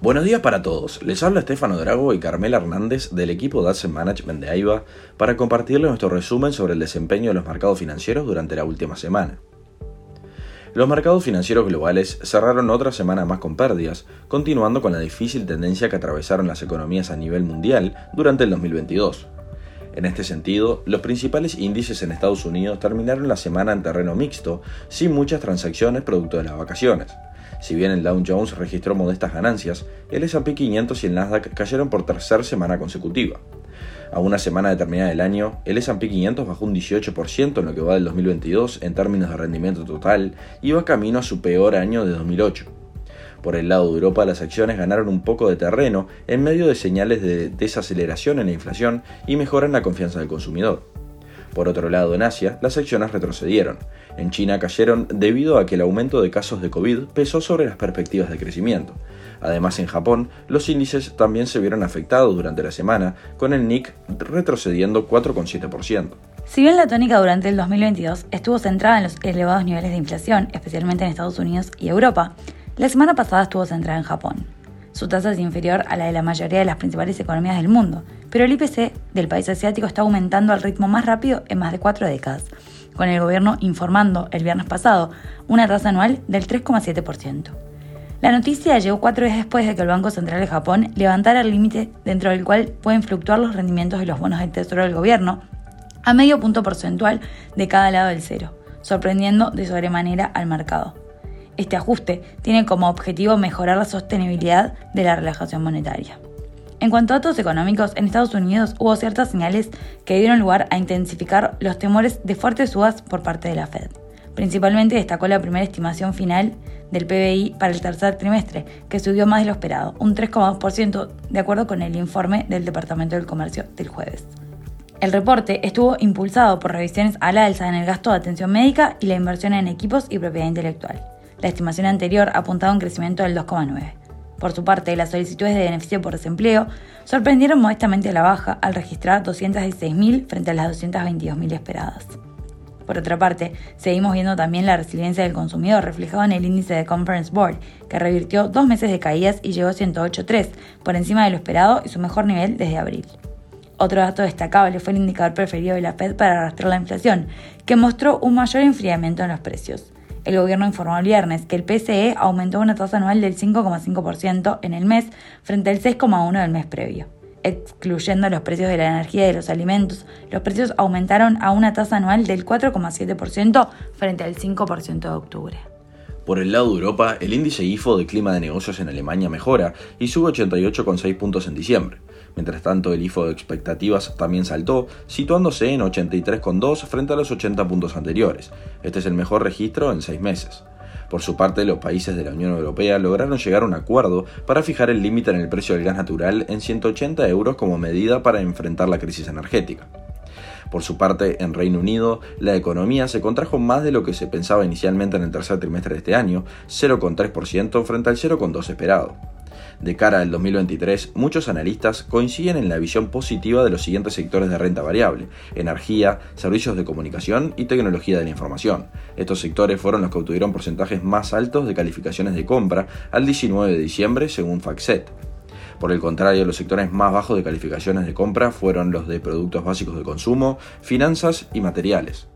Buenos días para todos. Les habla Estefano Drago y Carmela Hernández del equipo de Asset Management de AIBA para compartirles nuestro resumen sobre el desempeño de los mercados financieros durante la última semana. Los mercados financieros globales cerraron otra semana más con pérdidas, continuando con la difícil tendencia que atravesaron las economías a nivel mundial durante el 2022. En este sentido, los principales índices en Estados Unidos terminaron la semana en terreno mixto, sin muchas transacciones producto de las vacaciones. Si bien el Dow Jones registró modestas ganancias, el S&P 500 y el Nasdaq cayeron por tercera semana consecutiva. A una semana determinada del año, el S&P 500 bajó un 18% en lo que va del 2022 en términos de rendimiento total y va camino a su peor año de 2008. Por el lado de Europa, las acciones ganaron un poco de terreno en medio de señales de desaceleración en la inflación y mejora en la confianza del consumidor. Por otro lado, en Asia, las acciones retrocedieron. En China cayeron debido a que el aumento de casos de COVID pesó sobre las perspectivas de crecimiento. Además, en Japón, los índices también se vieron afectados durante la semana, con el NIC retrocediendo 4,7%. Si bien la tónica durante el 2022 estuvo centrada en los elevados niveles de inflación, especialmente en Estados Unidos y Europa, la semana pasada estuvo centrada en Japón. Su tasa es inferior a la de la mayoría de las principales economías del mundo, pero el IPC del país asiático está aumentando al ritmo más rápido en más de cuatro décadas, con el gobierno informando el viernes pasado una tasa anual del 3,7%. La noticia llegó cuatro días después de que el Banco Central de Japón levantara el límite dentro del cual pueden fluctuar los rendimientos de los bonos de tesoro del gobierno a medio punto porcentual de cada lado del cero, sorprendiendo de sobremanera al mercado. Este ajuste tiene como objetivo mejorar la sostenibilidad de la relajación monetaria. En cuanto a datos económicos, en Estados Unidos hubo ciertas señales que dieron lugar a intensificar los temores de fuertes subas por parte de la Fed. Principalmente destacó la primera estimación final del PBI para el tercer trimestre, que subió más de lo esperado, un 3,2% de acuerdo con el informe del Departamento del Comercio del jueves. El reporte estuvo impulsado por revisiones a la alza en el gasto de atención médica y la inversión en equipos y propiedad intelectual. La estimación anterior apuntaba a un crecimiento del 2,9%. Por su parte, las solicitudes de beneficio por desempleo sorprendieron modestamente a la baja al registrar 216.000 frente a las 222.000 esperadas. Por otra parte, seguimos viendo también la resiliencia del consumidor reflejado en el índice de Conference Board, que revirtió dos meses de caídas y llegó a 108.3, por encima de lo esperado y su mejor nivel desde abril. Otro dato destacable fue el indicador preferido de la Fed para arrastrar la inflación, que mostró un mayor enfriamiento en los precios. El gobierno informó el viernes que el PCE aumentó una tasa anual del 5,5% en el mes frente al 6,1% del mes previo. Excluyendo los precios de la energía y de los alimentos, los precios aumentaron a una tasa anual del 4,7% frente al 5% de octubre. Por el lado de Europa, el índice IFO de clima de negocios en Alemania mejora y sube 88,6 puntos en diciembre. Mientras tanto, el IFO de expectativas también saltó, situándose en 83,2 frente a los 80 puntos anteriores. Este es el mejor registro en seis meses. Por su parte, los países de la Unión Europea lograron llegar a un acuerdo para fijar el límite en el precio del gas natural en 180 euros como medida para enfrentar la crisis energética. Por su parte, en Reino Unido, la economía se contrajo más de lo que se pensaba inicialmente en el tercer trimestre de este año, 0,3% frente al 0,2% esperado. De cara al 2023, muchos analistas coinciden en la visión positiva de los siguientes sectores de renta variable, energía, servicios de comunicación y tecnología de la información. Estos sectores fueron los que obtuvieron porcentajes más altos de calificaciones de compra al 19 de diciembre según FactSet. Por el contrario, los sectores más bajos de calificaciones de compra fueron los de productos básicos de consumo, finanzas y materiales.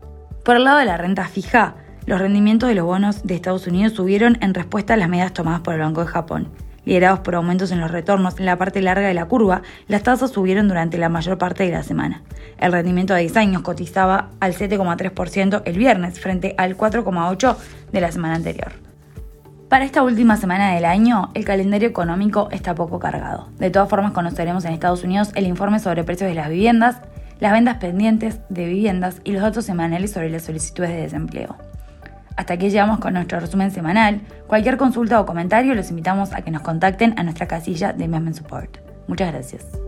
Por el lado de la renta fija, los rendimientos de los bonos de Estados Unidos subieron en respuesta a las medidas tomadas por el Banco de Japón. Liderados por aumentos en los retornos en la parte larga de la curva, las tasas subieron durante la mayor parte de la semana. El rendimiento de 10 años cotizaba al 7,3% el viernes frente al 4,8% de la semana anterior. Para esta última semana del año, el calendario económico está poco cargado. De todas formas, conoceremos en Estados Unidos el informe sobre precios de las viviendas, las ventas pendientes de viviendas y los datos semanales sobre las solicitudes de desempleo. Hasta aquí llegamos con nuestro resumen semanal. Cualquier consulta o comentario los invitamos a que nos contacten a nuestra casilla de Investment Support. Muchas gracias.